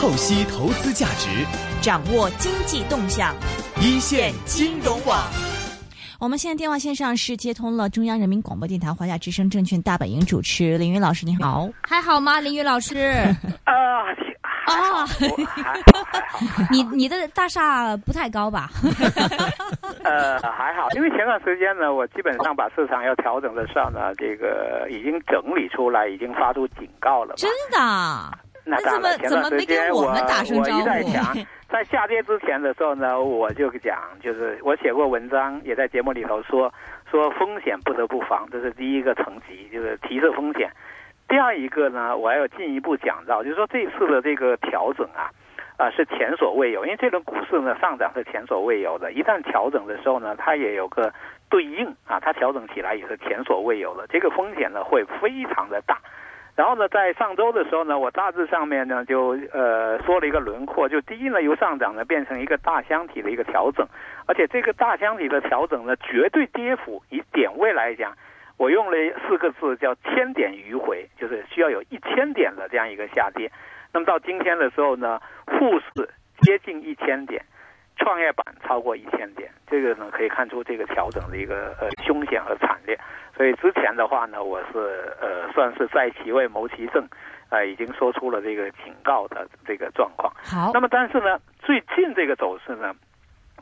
透析投资价值，掌握经济动向，一线金融网。我们现在电话线上是接通了中央人民广播电台华夏之声证券大本营主持林云老师，你好，还好吗？林云老师，啊，啊，还好，还好。你你的大厦不太高吧？呃，还好，因为前段时间呢，我基本上把市场要调整的事儿呢，这个已经整理出来，已经发出警告了。真的？那当然，前段时间我我一再讲，在下跌之前的时候呢，我就讲，就是我写过文章，也在节目里头说，说风险不得不防，这是第一个层级，就是提示风险。第二一个呢，我还要进一步讲到，就是说这次的这个调整啊，啊是前所未有，因为这轮股市呢上涨是前所未有的，一旦调整的时候呢，它也有个对应啊，它调整起来也是前所未有的，这个风险呢会非常的大。然后呢，在上周的时候呢，我大致上面呢就呃说了一个轮廓，就第一呢由上涨呢变成一个大箱体的一个调整，而且这个大箱体的调整呢绝对跌幅以点位来讲，我用了四个字叫千点迂回，就是需要有一千点的这样一个下跌。那么到今天的时候呢，沪市接近一千点，创业板超过一千点，这个呢可以看出这个调整的一个呃凶险和惨烈。所以之前的话呢，我是呃算是在其位谋其政，呃已经说出了这个警告的这个状况。好，那么但是呢，最近这个走势呢，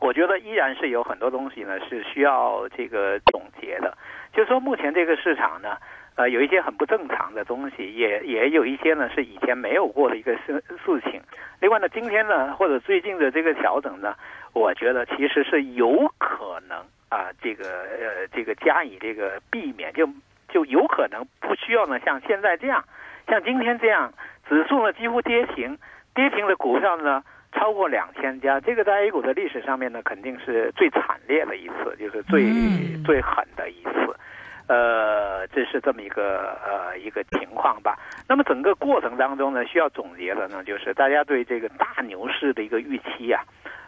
我觉得依然是有很多东西呢是需要这个总结的。就是说目前这个市场呢，呃有一些很不正常的东西，也也有一些呢是以前没有过的一个事事情。另外呢，今天呢或者最近的这个调整呢，我觉得其实是有可能。啊，这个呃，这个加以这个避免，就就有可能不需要呢，像现在这样，像今天这样，指数呢几乎跌停，跌停的股票呢超过两千家，这个在 A 股的历史上面呢，肯定是最惨烈的一次，就是最最狠的一次，呃，这是这么一个呃一个情况吧。那么整个过程当中呢，需要总结的呢，就是大家对这个大牛市的一个预期呀，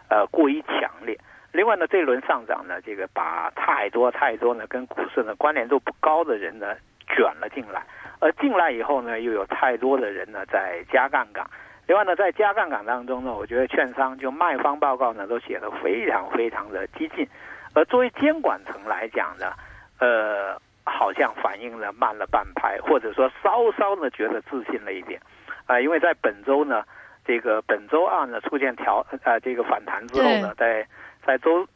呃，过于强烈。另外呢，这一轮上涨呢，这个把太多太多呢跟股市呢关联度不高的人呢卷了进来，而进来以后呢，又有太多的人呢在加杠杆。另外呢，在加杠杆当中呢，我觉得券商就卖方报告呢都写的非常非常的激进，而作为监管层来讲呢，呃，好像反应呢慢了半拍，或者说稍稍呢觉得自信了一点，啊，因为在本周呢，这个本周二呢出现调呃这个反弹之后呢，在在周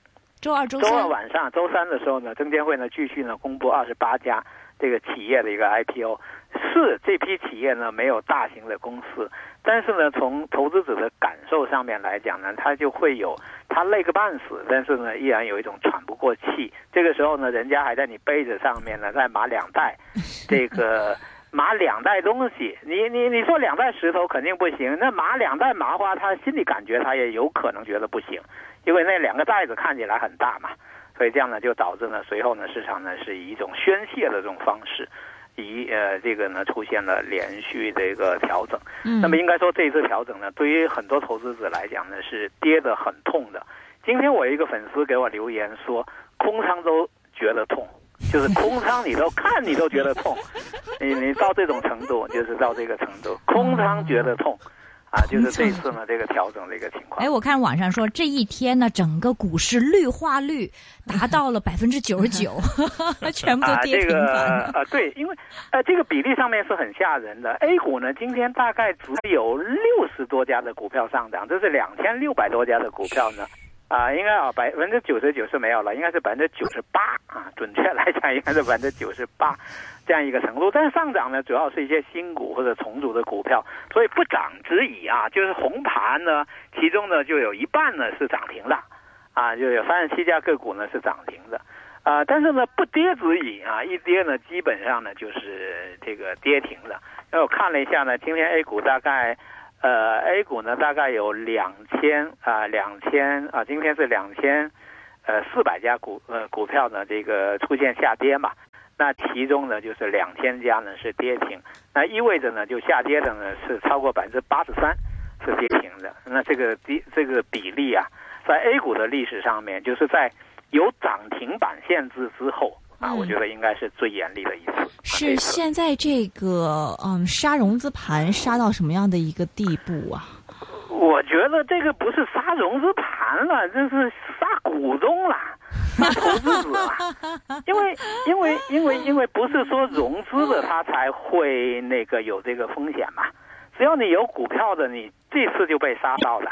周二、周周二晚上、周三的时候呢，证监会呢继续呢公布二十八家这个企业的一个 IPO，是这批企业呢没有大型的公司，但是呢从投资者的感受上面来讲呢，他就会有他累个半死，但是呢依然有一种喘不过气。这个时候呢，人家还在你杯子上面呢再码两袋，这个码两袋东西，你你你说两袋石头肯定不行，那码两袋麻花，他心里感觉他也有可能觉得不行。因为那两个袋子看起来很大嘛，所以这样呢就导致呢随后呢市场呢是以一种宣泄的这种方式，以呃这个呢出现了连续的一个调整。嗯，那么应该说这一次调整呢，对于很多投资者来讲呢是跌得很痛的。今天我一个粉丝给我留言说，空仓都觉得痛，就是空仓你都看你都觉得痛，你你到这种程度就是到这个程度，空仓觉得痛。啊，就是这次呢，这个调整的一个情况。哎，我看网上说这一天呢，整个股市绿化率达到了百分之九十九，全部都跌停板。啊，对，因为呃，这个比例上面是很吓人的。A 股呢，今天大概只有六十多家的股票上涨，这是两千六百多家的股票呢。啊，应该啊，百分之九十九是没有了，应该是百分之九十八啊，准确来讲应该是百分之九十八这样一个程度。但是上涨呢，主要是一些新股或者重组的股票，所以不涨之已啊，就是红盘呢，其中呢就有一半呢是涨停的，啊，就有三十七家个股呢是涨停的，啊，但是呢不跌只已啊，一跌呢基本上呢就是这个跌停的。因为我看了一下呢，今天 A 股大概。呃，A 股呢大概有两千啊，两千啊，今天是两千，呃，四百家股呃股票呢，这个出现下跌嘛，那其中呢就是两千家呢是跌停，那意味着呢就下跌的呢是超过百分之八十三是跌停的，那这个低这个比例啊，在 A 股的历史上面，就是在有涨停板限制之后。啊，我觉得应该是最严厉的一次。是现在这个嗯杀融资盘杀到什么样的一个地步啊？我觉得这个不是杀融资盘了，这是杀股东了，杀投资者了。因为因为因为因为不是说融资的他才会那个有这个风险嘛，只要你有股票的，你这次就被杀到了。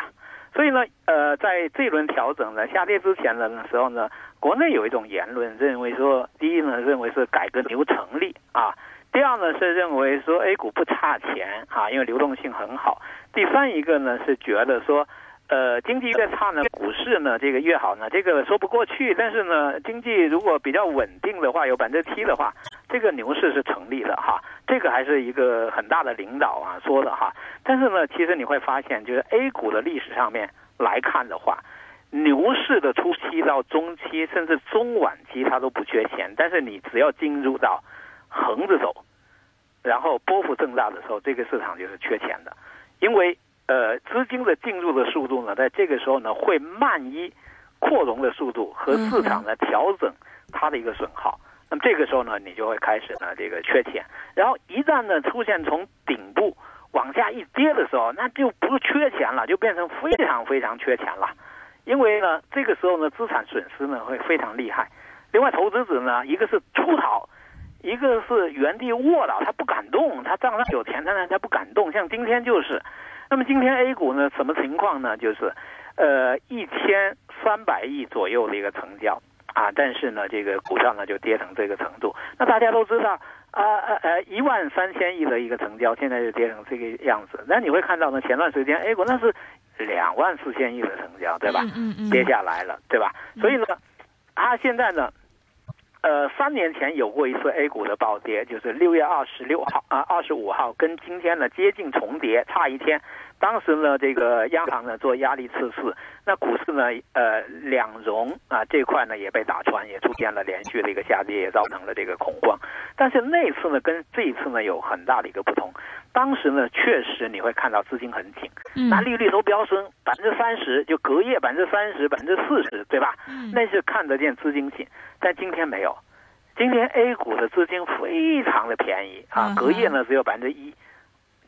所以呢，呃，在这轮调整呢下跌之前的时候呢，国内有一种言论认为说，第一呢认为是改革牛成立啊，第二呢是认为说 A 股不差钱啊，因为流动性很好。第三一个呢是觉得说，呃，经济越差呢，股市呢这个越好呢，这个说不过去。但是呢，经济如果比较稳定的话，有百分之七的话，这个牛市是成立的哈。这个还是一个很大的领导啊说的哈。但是呢，其实你会发现，就是 A 股的历史上面来看的话，牛市的初期到中期，甚至中晚期，它都不缺钱。但是你只要进入到横着走，然后波幅增大的时候，这个市场就是缺钱的。因为呃资金的进入的速度呢，在这个时候呢会慢于扩容的速度和市场的调整它的一个损耗。那么这个时候呢，你就会开始呢这个缺钱。然后一旦呢出现从顶部往下一跌的时候，那就不是缺钱了，就变成非常非常缺钱了。因为呢这个时候呢资产损失呢会非常厉害。另外投资者呢一个是出逃。一个是原地卧倒，他不敢动，他账上有钱，但是他不敢动。像今天就是，那么今天 A 股呢，什么情况呢？就是，呃，一千三百亿左右的一个成交啊，但是呢，这个股票呢就跌成这个程度。那大家都知道，啊呃呃，一万三千亿的一个成交，现在就跌成这个样子。那你会看到呢，前段时间 A 股那是两万四千亿的成交，对吧？嗯嗯。跌下来了，对吧？所以呢，它现在呢。呃，三年前有过一次 A 股的暴跌，就是六月二十六号啊，二十五号跟今天呢接近重叠，差一天。当时呢，这个央行呢做压力测试，那股市呢，呃，两融啊这块呢也被打穿，也出现了连续的一个下跌，也造成了这个恐慌。但是那次呢，跟这一次呢有很大的一个不同。当时呢，确实你会看到资金很紧，那利率都飙升百分之三十，就隔夜百分之三十、百分之四十，对吧？那是看得见资金紧。但今天没有，今天 A 股的资金非常的便宜啊，隔夜呢只有百分之一，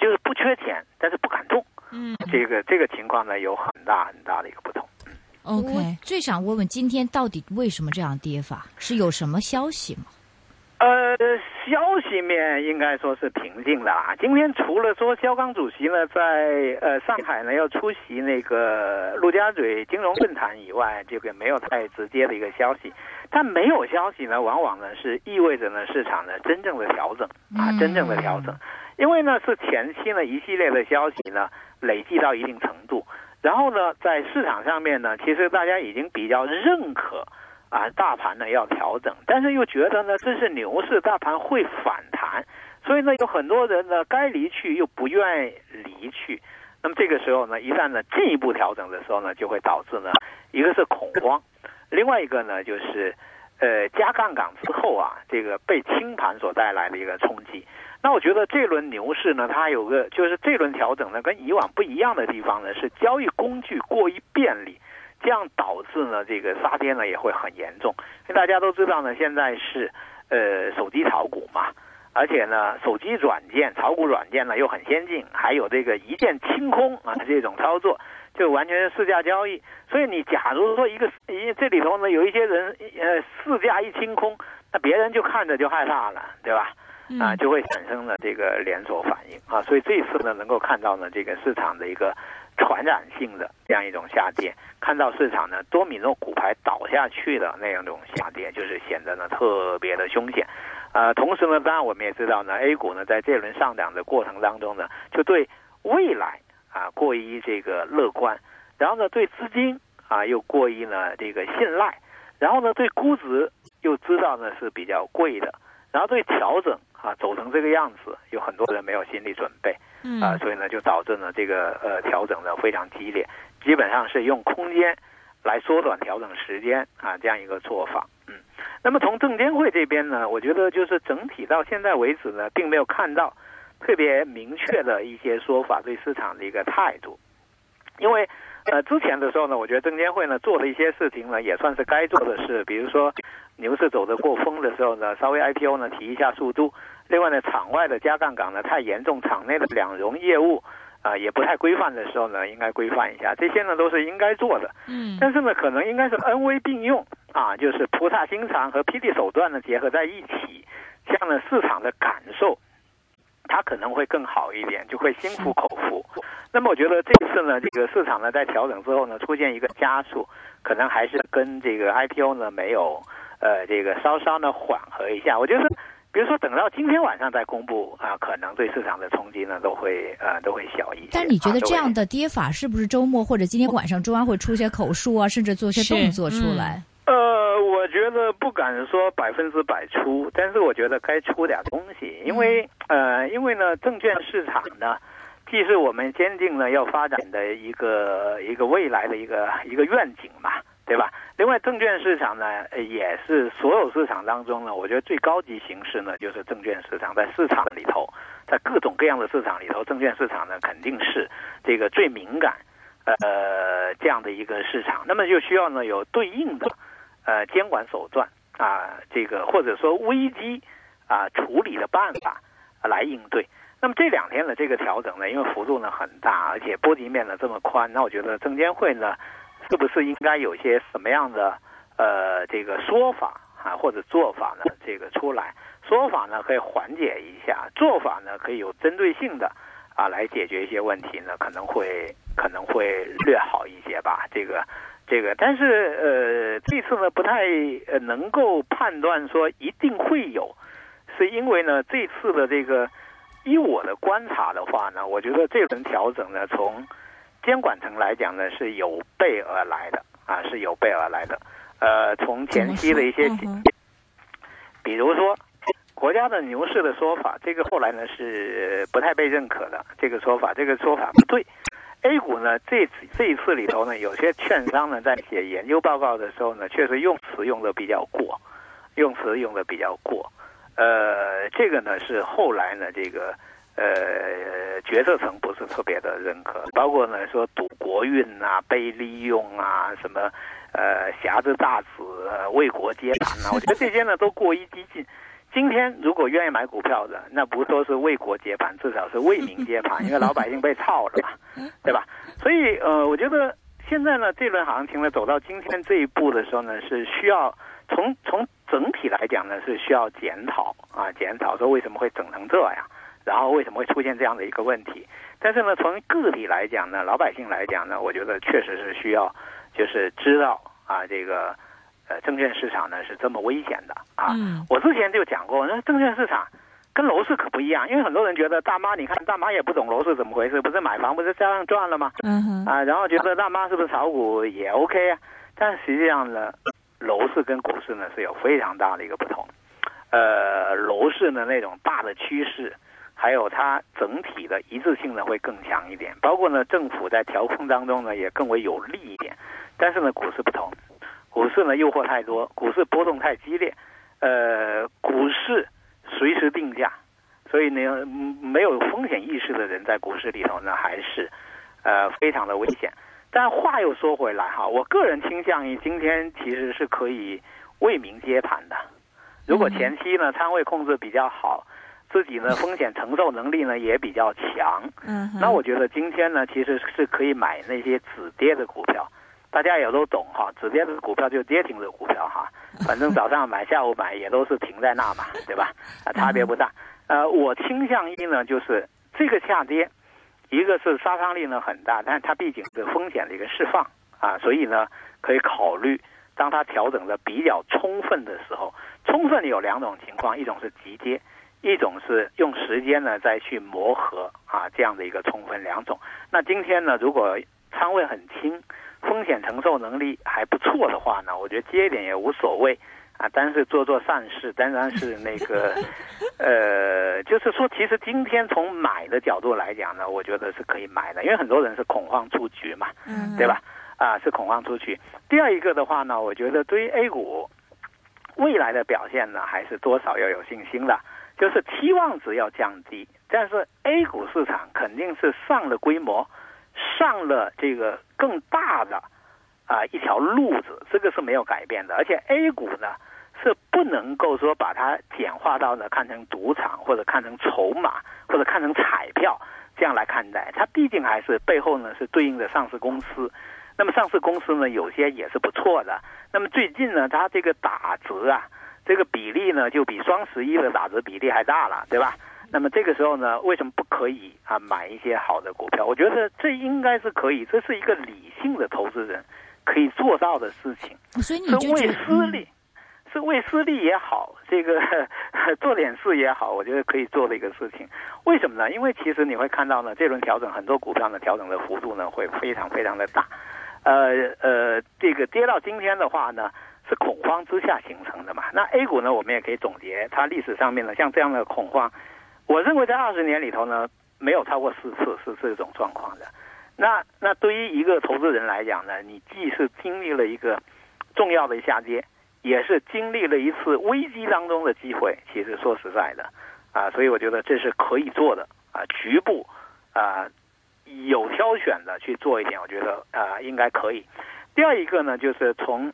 就是不缺钱，但是不敢动。嗯，这个这个情况呢有很大很大的一个不同。OK，最想问问今天到底为什么这样跌法？是有什么消息吗？呃，消息面应该说是平静的啊。今天除了说肖钢主席呢在呃上海呢要出席那个陆家嘴金融论坛以外，这个没有太直接的一个消息。但没有消息呢，往往呢是意味着呢市场呢真正的调整啊，真正的调整。因为呢是前期呢一系列的消息呢累计到一定程度，然后呢在市场上面呢，其实大家已经比较认可。啊，大盘呢要调整，但是又觉得呢这是牛市，大盘会反弹，所以呢有很多人呢该离去又不愿意离去，那么这个时候呢，一旦呢进一步调整的时候呢，就会导致呢一个是恐慌，另外一个呢就是呃加杠杆之后啊，这个被清盘所带来的一个冲击。那我觉得这轮牛市呢，它有个就是这轮调整呢跟以往不一样的地方呢，是交易工具过于便利。这样导致呢，这个杀跌呢也会很严重。因为大家都知道呢，现在是呃手机炒股嘛，而且呢手机软件炒股软件呢又很先进，还有这个一键清空啊这种操作，就完全是市价交易。所以你假如说一个一这里头呢有一些人呃市价一清空，那别人就看着就害怕了，对吧？啊，就会产生了这个连锁反应啊。所以这次呢能够看到呢这个市场的一个。传染性的这样一种下跌，看到市场呢多米诺骨牌倒下去的那样一种下跌，就是显得呢特别的凶险。呃，同时呢，当然我们也知道呢，A 股呢在这轮上涨的过程当中呢，就对未来啊过于这个乐观，然后呢对资金啊又过于呢这个信赖，然后呢对估值又知道呢是比较贵的，然后对调整啊走成这个样子，有很多人没有心理准备。啊，所以呢，就导致呢这个呃调整呢非常激烈，基本上是用空间来缩短调整时间啊这样一个做法。嗯，那么从证监会这边呢，我觉得就是整体到现在为止呢，并没有看到特别明确的一些说法对市场的一个态度，因为呃之前的时候呢，我觉得证监会呢做的一些事情呢也算是该做的事，比如说牛市走得过疯的时候呢，稍微 IPO 呢提一下速度。另外呢，场外的加杠杆呢太严重，场内的两融业务，啊，也不太规范的时候呢，应该规范一下。这些呢都是应该做的。嗯，但是呢，可能应该是恩威并用啊，就是菩萨心肠和霹雳手段呢结合在一起，这样呢市场的感受，它可能会更好一点，就会心服口服。那么我觉得这次呢，这个市场呢在调整之后呢，出现一个加速，可能还是跟这个 IPO 呢没有呃这个稍稍呢缓和一下。我觉得。比如说，等到今天晚上再公布啊，可能对市场的冲击呢都会呃都会小一些。但你觉得这样的跌法是不是周末或者今天晚上中央会出些口述啊，甚至做些动作出来？呃，我觉得不敢说百分之百出，但是我觉得该出点东西，因为呃，因为呢，证券市场呢，既是我们坚定呢要发展的一个一个未来的一个一个愿景嘛。对吧？另外，证券市场呢，也是所有市场当中呢，我觉得最高级形式呢，就是证券市场。在市场里头，在各种各样的市场里头，证券市场呢，肯定是这个最敏感，呃，这样的一个市场。那么就需要呢有对应的，呃，监管手段啊，这个或者说危机啊处理的办法来应对。那么这两天的这个调整呢，因为幅度呢很大，而且波及面呢这么宽，那我觉得证监会呢。是不是应该有些什么样的呃这个说法啊或者做法呢？这个出来说法呢可以缓解一下，做法呢可以有针对性的啊来解决一些问题呢，可能会可能会略好一些吧。这个这个，但是呃这次呢不太呃能够判断说一定会有，是因为呢这次的这个依我的观察的话呢，我觉得这轮调整呢从。监管层来讲呢，是有备而来的啊，是有备而来的。呃，从前期的一些，比如说国家的牛市的说法，这个后来呢是不太被认可的。这个说法，这个说法不对。A 股呢，这次这一次里头呢，有些券商呢在写研究报告的时候呢，确实用词用的比较过，用词用的比较过。呃，这个呢是后来呢这个。呃，决策层不是特别的认可，包括呢说赌国运啊、被利用啊、什么呃挟着大子为国接盘啊，我觉得这些呢都过于激进。今天如果愿意买股票的，那不说是为国接盘，至少是为民接盘，因为老百姓被操了嘛，对吧？所以呃，我觉得现在呢这轮行情呢走到今天这一步的时候呢，是需要从从整体来讲呢是需要检讨啊，检讨说为什么会整成这样。然后为什么会出现这样的一个问题？但是呢，从个体来讲呢，老百姓来讲呢，我觉得确实是需要，就是知道啊，这个呃，证券市场呢是这么危险的啊。我之前就讲过，那证券市场跟楼市可不一样，因为很多人觉得大妈，你看大妈也不懂楼市怎么回事，不是买房不是照样赚了吗？嗯哼。啊，然后觉得大妈是不是炒股也 OK 啊？但实际上呢，楼市跟股市呢是有非常大的一个不同。呃，楼市的那种大的趋势。还有它整体的一致性呢会更强一点，包括呢政府在调控当中呢也更为有利一点。但是呢股市不同，股市呢诱惑太多，股市波动太激烈，呃，股市随时定价，所以呢没有风险意识的人在股市里头呢还是呃非常的危险。但话又说回来哈，我个人倾向于今天其实是可以为民接盘的。如果前期呢仓位控制比较好。自己呢，风险承受能力呢也比较强。嗯，那我觉得今天呢，其实是可以买那些止跌的股票。大家也都懂哈，止跌的股票就跌停的股票哈。反正早上买，下午买也都是停在那嘛，对吧？啊，差别不大。呃，我倾向于呢，就是这个下跌，一个是杀伤力呢很大，但是它毕竟是风险的一个释放啊，所以呢可以考虑，当它调整的比较充分的时候，充分有两种情况，一种是急跌。一种是用时间呢再去磨合啊，这样的一个充分两种。那今天呢，如果仓位很轻，风险承受能力还不错的话呢，我觉得接一点也无所谓啊。但是做做善事，当然是那个，呃，就是说，其实今天从买的角度来讲呢，我觉得是可以买的，因为很多人是恐慌出局嘛，嗯对吧？啊，是恐慌出局。第二一个的话呢，我觉得对于 A 股未来的表现呢，还是多少要有信心的。就是期望值要降低，但是 A 股市场肯定是上了规模，上了这个更大的啊一条路子，这个是没有改变的。而且 A 股呢是不能够说把它简化到呢看成赌场或者看成筹码或者看成彩票这样来看待，它毕竟还是背后呢是对应的上市公司。那么上市公司呢，有些也是不错的。那么最近呢，它这个打折啊，这个比例呢，就比双十一的打折比例还大了，对吧？那么这个时候呢，为什么不可以啊买一些好的股票？我觉得这应该是可以，这是一个理性的投资人可以做到的事情。所以你是为私利，是为私利也好，这个 做点事也好，我觉得可以做的一个事情。为什么呢？因为其实你会看到呢，这轮调整很多股票呢调整的幅度呢会非常非常的大。呃呃，这个跌到今天的话呢，是恐慌之下形成的嘛？那 A 股呢，我们也可以总结，它历史上面呢，像这样的恐慌，我认为在二十年里头呢，没有超过四次是这种状况的。那那对于一个投资人来讲呢，你既是经历了一个重要的下跌，也是经历了一次危机当中的机会。其实说实在的，啊，所以我觉得这是可以做的啊，局部啊。有挑选的去做一点，我觉得啊应该可以。第二一个呢，就是从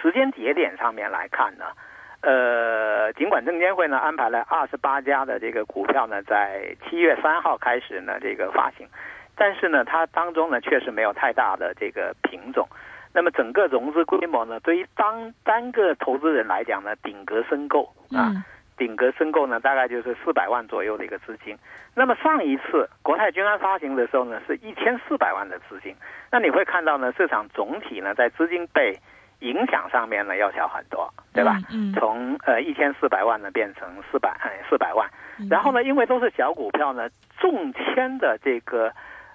时间节点上面来看呢，呃，尽管证监会呢安排了二十八家的这个股票呢在七月三号开始呢这个发行，但是呢它当中呢确实没有太大的这个品种。那么整个融资规模呢，对于当单个投资人来讲呢，顶格申购啊。顶格申购呢，大概就是四百万左右的一个资金。那么上一次国泰君安发行的时候呢，是一千四百万的资金。那你会看到呢，市场总体呢在资金被影响上面呢要小很多，对吧？嗯。从呃一千四百万呢变成四百哎四百万。然后呢，因为都是小股票呢，中签的这个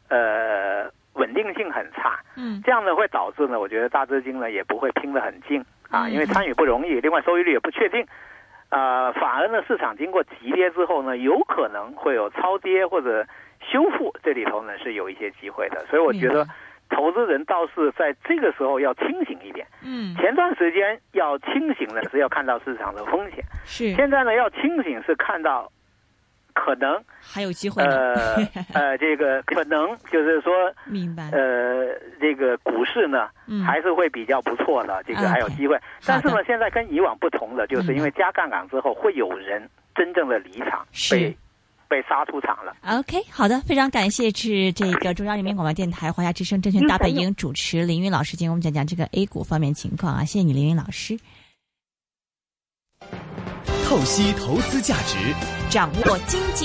呃稳定性很差。嗯。这样呢会导致呢，我觉得大资金呢也不会拼得很近啊，因为参与不容易，另外收益率也不确定。呃，反而呢，市场经过急跌之后呢，有可能会有超跌或者修复，这里头呢是有一些机会的。所以我觉得，投资人倒是在这个时候要清醒一点。嗯，前段时间要清醒呢，是要看到市场的风险。是。现在呢，要清醒是看到。可能还有机会。呃 呃，这个可能就是说，明白。呃，这个股市呢，还是会比较不错的，这个还有机会。但是呢，现在跟以往不同的，就是因为加杠杆之后，会有人真正的离场，被被杀出场了。OK，好的，非常感谢是这个中央人民广播电台华夏之声证券大本营主持林云老师，今天我们讲讲这个 A 股方面情况啊，谢谢你，林云老师。透析投资价值，掌握经济。